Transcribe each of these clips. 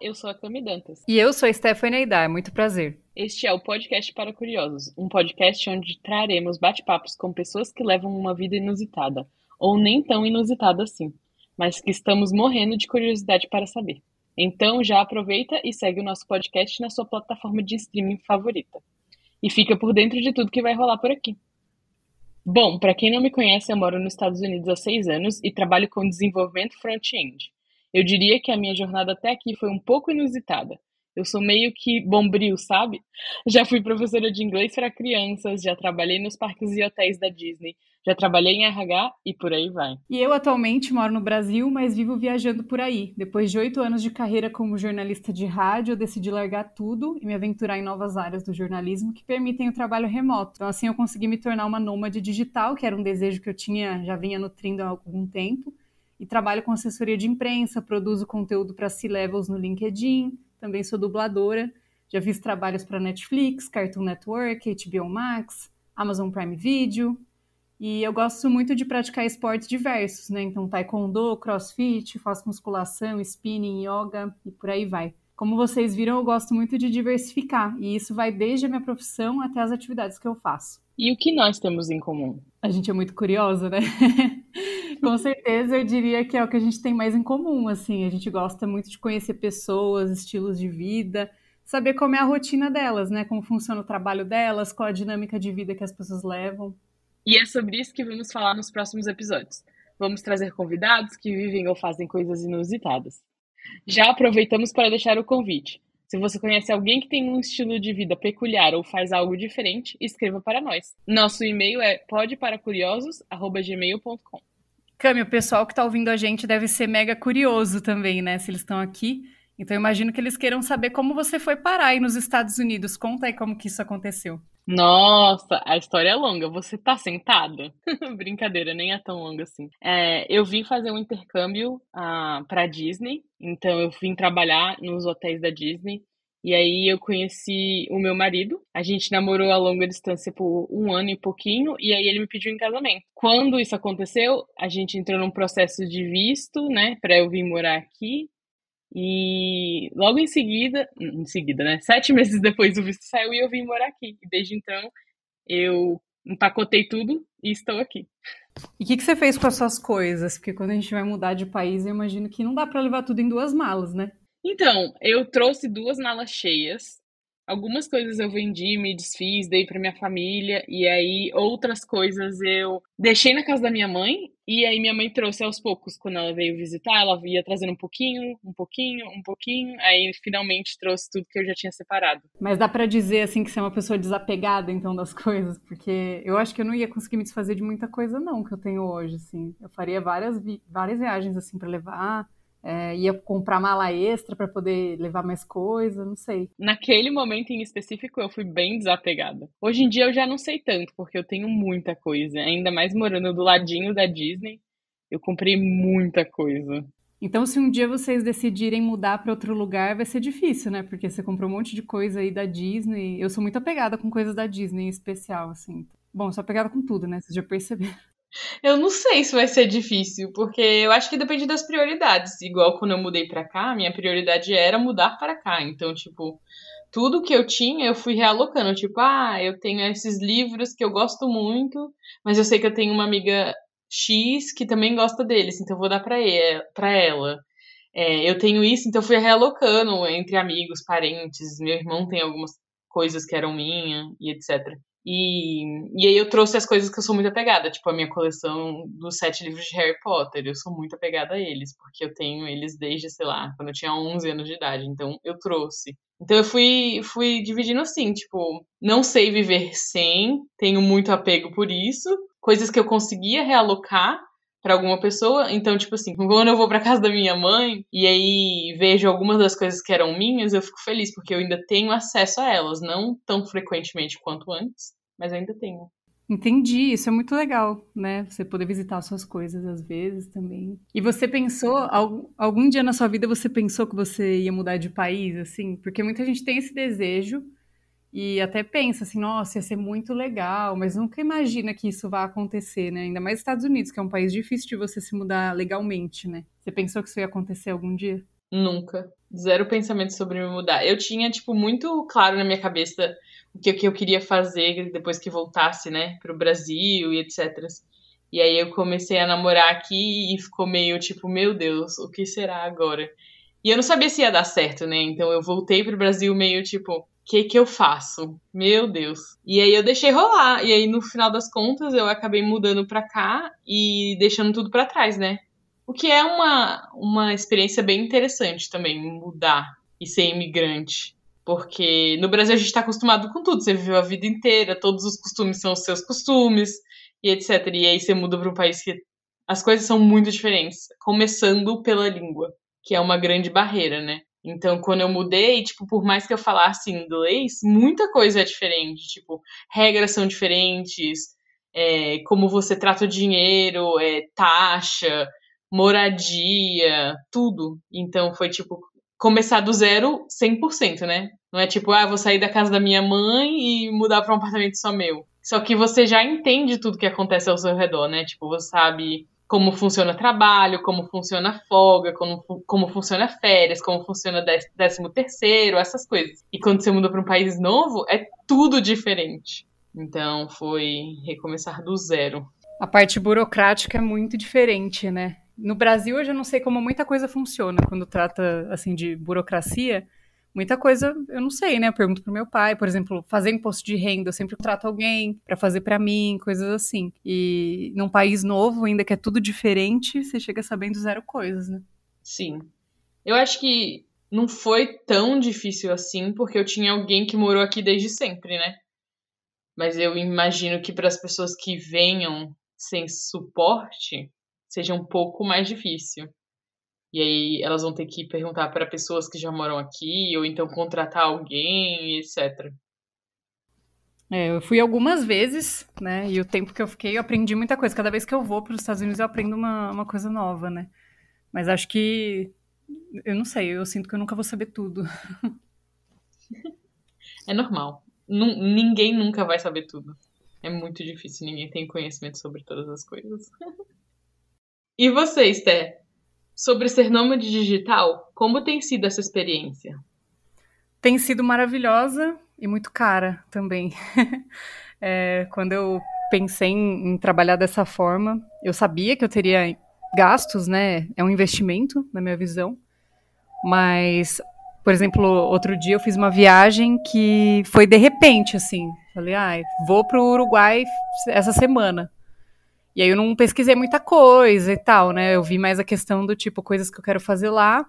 Eu sou a Cami Dantas. E eu sou a Stephanie Aidar, é muito prazer. Este é o Podcast para Curiosos, um podcast onde traremos bate-papos com pessoas que levam uma vida inusitada, ou nem tão inusitada assim, mas que estamos morrendo de curiosidade para saber. Então já aproveita e segue o nosso podcast na sua plataforma de streaming favorita. E fica por dentro de tudo que vai rolar por aqui. Bom, para quem não me conhece, eu moro nos Estados Unidos há seis anos e trabalho com desenvolvimento front-end. Eu diria que a minha jornada até aqui foi um pouco inusitada. Eu sou meio que bombril, sabe? Já fui professora de inglês para crianças, já trabalhei nos parques e hotéis da Disney, já trabalhei em RH e por aí vai. E eu atualmente moro no Brasil, mas vivo viajando por aí. Depois de oito anos de carreira como jornalista de rádio, eu decidi largar tudo e me aventurar em novas áreas do jornalismo que permitem o trabalho remoto. Então, assim, eu consegui me tornar uma nômade digital, que era um desejo que eu tinha, já vinha nutrindo há algum tempo e trabalho com assessoria de imprensa, produzo conteúdo para C-Levels no LinkedIn, também sou dubladora, já fiz trabalhos para Netflix, Cartoon Network, HBO Max, Amazon Prime Video, e eu gosto muito de praticar esportes diversos, né? Então, taekwondo, crossfit, faço musculação, spinning, yoga e por aí vai. Como vocês viram, eu gosto muito de diversificar, e isso vai desde a minha profissão até as atividades que eu faço. E o que nós temos em comum? A gente é muito curiosa, né? Com certeza eu diria que é o que a gente tem mais em comum, assim. A gente gosta muito de conhecer pessoas, estilos de vida, saber como é a rotina delas, né? Como funciona o trabalho delas, qual a dinâmica de vida que as pessoas levam. E é sobre isso que vamos falar nos próximos episódios. Vamos trazer convidados que vivem ou fazem coisas inusitadas. Já aproveitamos para deixar o convite. Se você conhece alguém que tem um estilo de vida peculiar ou faz algo diferente, escreva para nós. Nosso e-mail é podeparacuriosos@gmail.com. Cami, o pessoal que está ouvindo a gente deve ser mega curioso também, né? Se eles estão aqui. Então, imagino que eles queiram saber como você foi parar aí nos Estados Unidos. Conta aí como que isso aconteceu. Nossa, a história é longa. Você tá sentada? Brincadeira, nem é tão longa assim. É, eu vim fazer um intercâmbio ah, para Disney. Então, eu vim trabalhar nos hotéis da Disney. E aí eu conheci o meu marido. A gente namorou a longa distância por um ano e pouquinho, e aí ele me pediu em casamento. Quando isso aconteceu, a gente entrou num processo de visto, né, para eu vir morar aqui. E logo em seguida, em seguida, né, sete meses depois o visto saiu e eu vim morar aqui. E desde então eu empacotei tudo e estou aqui. E o que, que, você fez com as suas coisas? Porque quando a gente vai mudar de país, eu imagino que não dá para levar tudo em duas malas, né? Então, eu trouxe duas malas cheias. Algumas coisas eu vendi, me desfiz, dei para minha família, e aí outras coisas eu deixei na casa da minha mãe, e aí minha mãe trouxe aos poucos. Quando ela veio visitar, ela ia trazendo um pouquinho, um pouquinho, um pouquinho, aí finalmente trouxe tudo que eu já tinha separado. Mas dá para dizer assim que você é uma pessoa desapegada então das coisas, porque eu acho que eu não ia conseguir me desfazer de muita coisa não que eu tenho hoje, assim. Eu faria várias várias viagens assim para levar é, ia comprar mala extra para poder levar mais coisa, não sei. Naquele momento em específico, eu fui bem desapegada. Hoje em dia eu já não sei tanto, porque eu tenho muita coisa. Ainda mais morando do ladinho da Disney, eu comprei muita coisa. Então, se um dia vocês decidirem mudar para outro lugar, vai ser difícil, né? Porque você comprou um monte de coisa aí da Disney. Eu sou muito apegada com coisas da Disney em especial, assim. Bom, sou apegada com tudo, né? Vocês já perceberam. Eu não sei se vai ser difícil, porque eu acho que depende das prioridades. Igual quando eu mudei para cá, minha prioridade era mudar para cá. Então, tipo, tudo que eu tinha eu fui realocando. Tipo, ah, eu tenho esses livros que eu gosto muito, mas eu sei que eu tenho uma amiga X que também gosta deles, então eu vou dar para ela. É, eu tenho isso, então eu fui realocando entre amigos, parentes. Meu irmão tem algumas coisas que eram minha e etc. E, e aí eu trouxe as coisas que eu sou muito apegada, tipo a minha coleção dos sete livros de Harry Potter. Eu sou muito apegada a eles, porque eu tenho eles desde, sei lá, quando eu tinha 11 anos de idade. Então eu trouxe. Então eu fui, fui dividindo assim, tipo, não sei viver sem, tenho muito apego por isso. Coisas que eu conseguia realocar para alguma pessoa. Então, tipo assim, quando eu vou para casa da minha mãe e aí vejo algumas das coisas que eram minhas, eu fico feliz porque eu ainda tenho acesso a elas, não tão frequentemente quanto antes mas ainda tenho. Entendi, isso é muito legal, né? Você poder visitar suas coisas às vezes também. E você pensou, algum dia na sua vida você pensou que você ia mudar de país, assim? Porque muita gente tem esse desejo e até pensa assim, nossa, ia ser muito legal, mas nunca imagina que isso vai acontecer, né? Ainda mais Estados Unidos, que é um país difícil de você se mudar legalmente, né? Você pensou que isso ia acontecer algum dia? Nunca. Zero pensamento sobre me mudar. Eu tinha, tipo, muito claro na minha cabeça o que, que eu queria fazer depois que voltasse, né, pro Brasil e etc. E aí eu comecei a namorar aqui e ficou meio tipo, meu Deus, o que será agora? E eu não sabia se ia dar certo, né? Então eu voltei pro Brasil meio tipo, que que eu faço? Meu Deus. E aí eu deixei rolar. E aí no final das contas eu acabei mudando pra cá e deixando tudo para trás, né? O que é uma, uma experiência bem interessante também, mudar e ser imigrante. Porque no Brasil a gente está acostumado com tudo, você viveu a vida inteira, todos os costumes são os seus costumes, e etc. E aí você muda para um país que as coisas são muito diferentes, começando pela língua, que é uma grande barreira, né? Então, quando eu mudei, tipo, por mais que eu falasse inglês, muita coisa é diferente. Tipo, regras são diferentes, é, como você trata o dinheiro, é, taxa, moradia, tudo. Então foi tipo começar do zero 100%, né? Não é tipo, ah, vou sair da casa da minha mãe e mudar para um apartamento só meu. Só que você já entende tudo que acontece ao seu redor, né? Tipo, você sabe como funciona trabalho, como funciona folga, como, como funciona férias, como funciona décimo terceiro, essas coisas. E quando você muda para um país novo, é tudo diferente. Então foi recomeçar do zero. A parte burocrática é muito diferente, né? No Brasil, eu já não sei como muita coisa funciona quando trata, assim, de burocracia. Muita coisa eu não sei, né? Eu pergunto pro meu pai, por exemplo, fazer imposto de renda, eu sempre trato alguém para fazer para mim, coisas assim. E num país novo, ainda que é tudo diferente, você chega sabendo zero coisas, né? Sim. Eu acho que não foi tão difícil assim, porque eu tinha alguém que morou aqui desde sempre, né? Mas eu imagino que para as pessoas que venham sem suporte, seja um pouco mais difícil. E aí elas vão ter que perguntar para pessoas que já moram aqui, ou então contratar alguém, etc. É, eu fui algumas vezes, né? E o tempo que eu fiquei, eu aprendi muita coisa. Cada vez que eu vou para os Estados Unidos, eu aprendo uma, uma coisa nova, né? Mas acho que. Eu não sei, eu sinto que eu nunca vou saber tudo. É normal. N ninguém nunca vai saber tudo. É muito difícil, ninguém tem conhecimento sobre todas as coisas. E você, Esther? Sobre ser nômade digital, como tem sido essa experiência? Tem sido maravilhosa e muito cara também. é, quando eu pensei em, em, trabalhar dessa forma, eu sabia que eu teria gastos, né? É um investimento, na minha visão. Mas, por exemplo, outro dia eu fiz uma viagem que foi de repente, assim. Falei, ah, vou para o Uruguai essa semana. E aí eu não pesquisei muita coisa e tal, né? Eu vi mais a questão do tipo, coisas que eu quero fazer lá,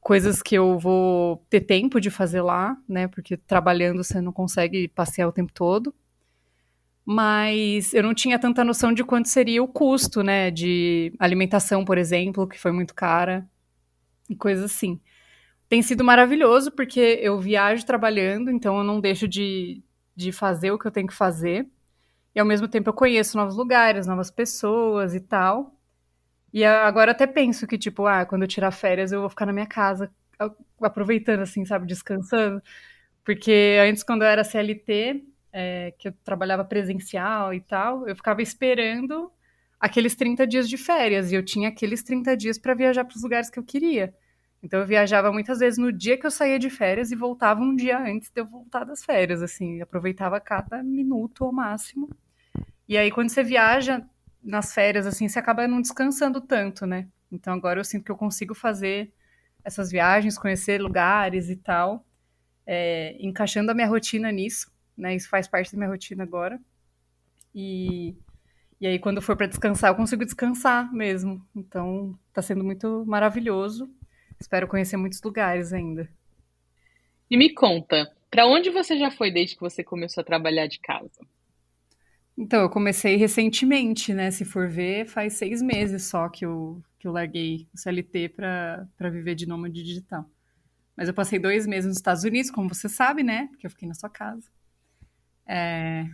coisas que eu vou ter tempo de fazer lá, né? Porque trabalhando você não consegue passear o tempo todo. Mas eu não tinha tanta noção de quanto seria o custo, né? De alimentação, por exemplo, que foi muito cara, e coisas assim. Tem sido maravilhoso porque eu viajo trabalhando, então eu não deixo de, de fazer o que eu tenho que fazer. E ao mesmo tempo eu conheço novos lugares, novas pessoas e tal. E agora até penso que, tipo, ah, quando eu tirar férias eu vou ficar na minha casa, aproveitando, assim, sabe, descansando. Porque antes, quando eu era CLT, é, que eu trabalhava presencial e tal, eu ficava esperando aqueles 30 dias de férias. E eu tinha aqueles 30 dias para viajar para os lugares que eu queria. Então eu viajava muitas vezes no dia que eu saía de férias e voltava um dia antes de eu voltar das férias, assim, aproveitava cada minuto ao máximo. E aí quando você viaja nas férias assim, você acaba não descansando tanto, né? Então agora eu sinto que eu consigo fazer essas viagens, conhecer lugares e tal, é, encaixando a minha rotina nisso, né? Isso faz parte da minha rotina agora. E e aí quando for para descansar, eu consigo descansar mesmo. Então tá sendo muito maravilhoso. Espero conhecer muitos lugares ainda. E me conta, para onde você já foi desde que você começou a trabalhar de casa? Então, eu comecei recentemente, né? Se for ver, faz seis meses só que eu, que eu larguei o CLT para viver de nômade digital. Mas eu passei dois meses nos Estados Unidos, como você sabe, né? Porque eu fiquei na sua casa. É,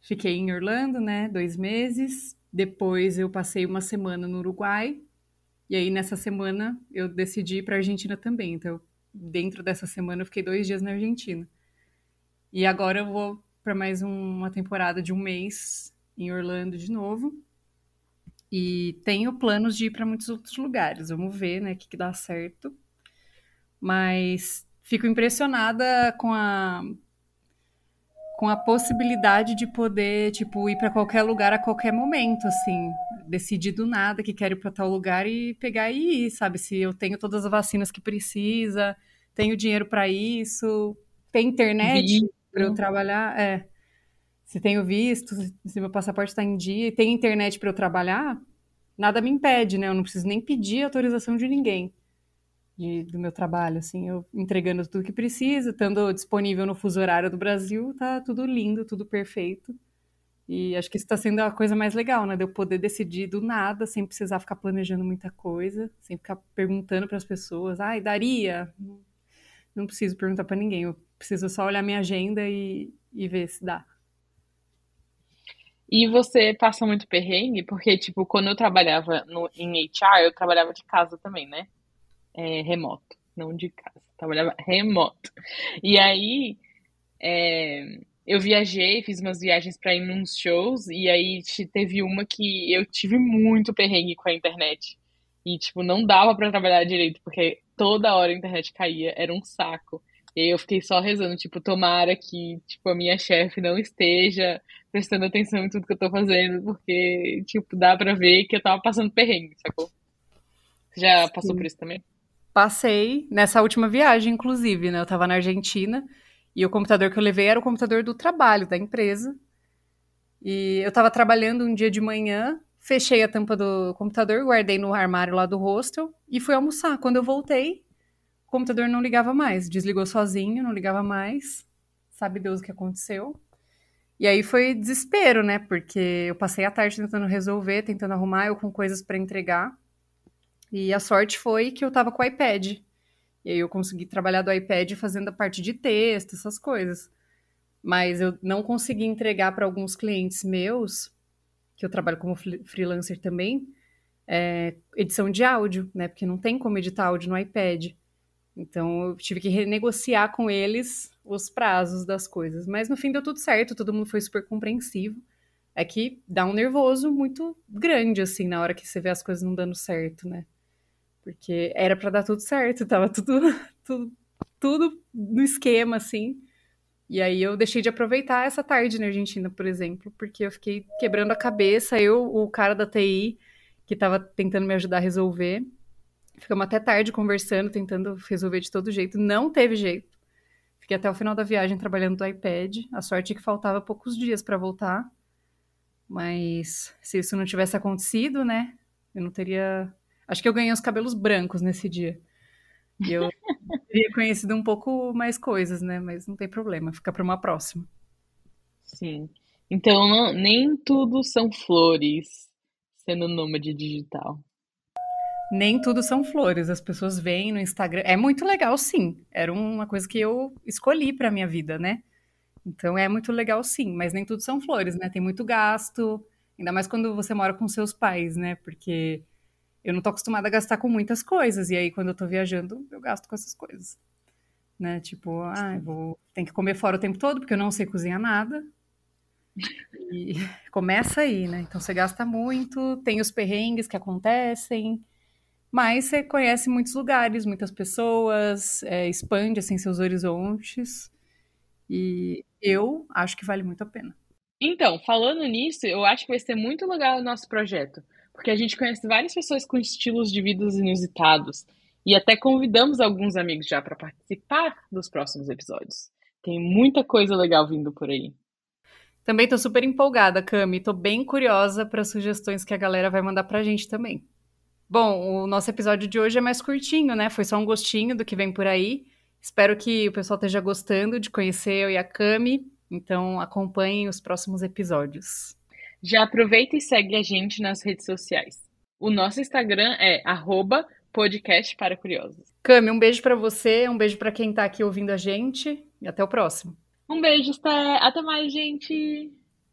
fiquei em Orlando, né? Dois meses. Depois eu passei uma semana no Uruguai. E aí, nessa semana, eu decidi ir para Argentina também. Então, dentro dessa semana, eu fiquei dois dias na Argentina. E agora eu vou para mais um, uma temporada de um mês em Orlando de novo. E tenho planos de ir para muitos outros lugares. Vamos ver, né, o que, que dá certo. mas fico impressionada com a com a possibilidade de poder, tipo, ir para qualquer lugar a qualquer momento, assim, decidir do nada que quero ir para tal lugar e pegar e ir, sabe? Se eu tenho todas as vacinas que precisa, tenho dinheiro para isso, tem internet para eu trabalhar, é. Se tenho visto, se meu passaporte está em dia, tem internet para eu trabalhar, nada me impede, né? Eu não preciso nem pedir autorização de ninguém de, do meu trabalho, assim, eu entregando tudo que precisa, estando disponível no fuso horário do Brasil, tá tudo lindo, tudo perfeito. E acho que isso está sendo a coisa mais legal, né? De eu poder decidir do nada, sem precisar ficar planejando muita coisa, sem ficar perguntando para as pessoas, ai, daria? Não preciso perguntar para ninguém, eu preciso só olhar minha agenda e, e ver se dá. E você passa muito perrengue? Porque, tipo, quando eu trabalhava no, em HR, eu trabalhava de casa também, né? é, remoto, não de casa, trabalhava remoto. E aí é, eu viajei, fiz umas viagens para ir nos shows, e aí teve uma que eu tive muito perrengue com a internet. E, tipo, não dava para trabalhar direito, porque toda hora a internet caía, era um saco. E aí eu fiquei só rezando, tipo, tomara que, tipo, a minha chefe não esteja prestando atenção em tudo que eu tô fazendo, porque, tipo, dá pra ver que eu tava passando perrengue, sacou? Você já passou Sim. por isso também? Passei nessa última viagem, inclusive, né? Eu tava na Argentina e o computador que eu levei era o computador do trabalho, da empresa. E eu tava trabalhando um dia de manhã, fechei a tampa do computador, guardei no armário lá do hostel e fui almoçar. Quando eu voltei, o computador não ligava mais, desligou sozinho, não ligava mais. Sabe Deus o que aconteceu. E aí foi desespero, né? Porque eu passei a tarde tentando resolver, tentando arrumar, eu com coisas para entregar. E a sorte foi que eu tava com o iPad. E aí eu consegui trabalhar do iPad fazendo a parte de texto, essas coisas. Mas eu não consegui entregar para alguns clientes meus, que eu trabalho como freelancer também, é, edição de áudio, né? Porque não tem como editar áudio no iPad. Então eu tive que renegociar com eles os prazos das coisas. Mas no fim deu tudo certo, todo mundo foi super compreensivo. É que dá um nervoso muito grande, assim, na hora que você vê as coisas não dando certo, né? Porque era para dar tudo certo, tava tudo, tudo, tudo no esquema, assim. E aí eu deixei de aproveitar essa tarde na Argentina, por exemplo, porque eu fiquei quebrando a cabeça, eu, o cara da TI, que tava tentando me ajudar a resolver. Ficamos até tarde conversando, tentando resolver de todo jeito. Não teve jeito. Fiquei até o final da viagem trabalhando do iPad. A sorte é que faltava poucos dias para voltar. Mas se isso não tivesse acontecido, né? Eu não teria Acho que eu ganhei os cabelos brancos nesse dia. E eu teria conhecido um pouco mais coisas, né? Mas não tem problema, fica para uma próxima. Sim. Então, não, nem tudo são flores sendo nômade digital. Nem tudo são flores. As pessoas veem no Instagram. É muito legal, sim. Era uma coisa que eu escolhi para minha vida, né? Então é muito legal, sim. Mas nem tudo são flores, né? Tem muito gasto. Ainda mais quando você mora com seus pais, né? Porque eu não tô acostumada a gastar com muitas coisas. E aí, quando eu tô viajando, eu gasto com essas coisas. Né? Tipo, ah, vou... tem que comer fora o tempo todo, porque eu não sei cozinhar nada. E começa aí, né? Então você gasta muito, tem os perrengues que acontecem, mas você conhece muitos lugares, muitas pessoas, é, expande assim seus horizontes. E eu acho que vale muito a pena. Então, falando nisso, eu acho que vai ser muito legal o nosso projeto porque a gente conhece várias pessoas com estilos de vida inusitados e até convidamos alguns amigos já para participar dos próximos episódios. Tem muita coisa legal vindo por aí. Também estou super empolgada, Cami. Estou bem curiosa para sugestões que a galera vai mandar para a gente também. Bom, o nosso episódio de hoje é mais curtinho, né? Foi só um gostinho do que vem por aí. Espero que o pessoal esteja gostando de conhecer eu e a Cami. Então acompanhem os próximos episódios. Já aproveita e segue a gente nas redes sociais. O nosso Instagram é arroba podcast para curiosos. Cami, um beijo para você, um beijo para quem está aqui ouvindo a gente e até o próximo. Um beijo, Sté. Até mais, gente.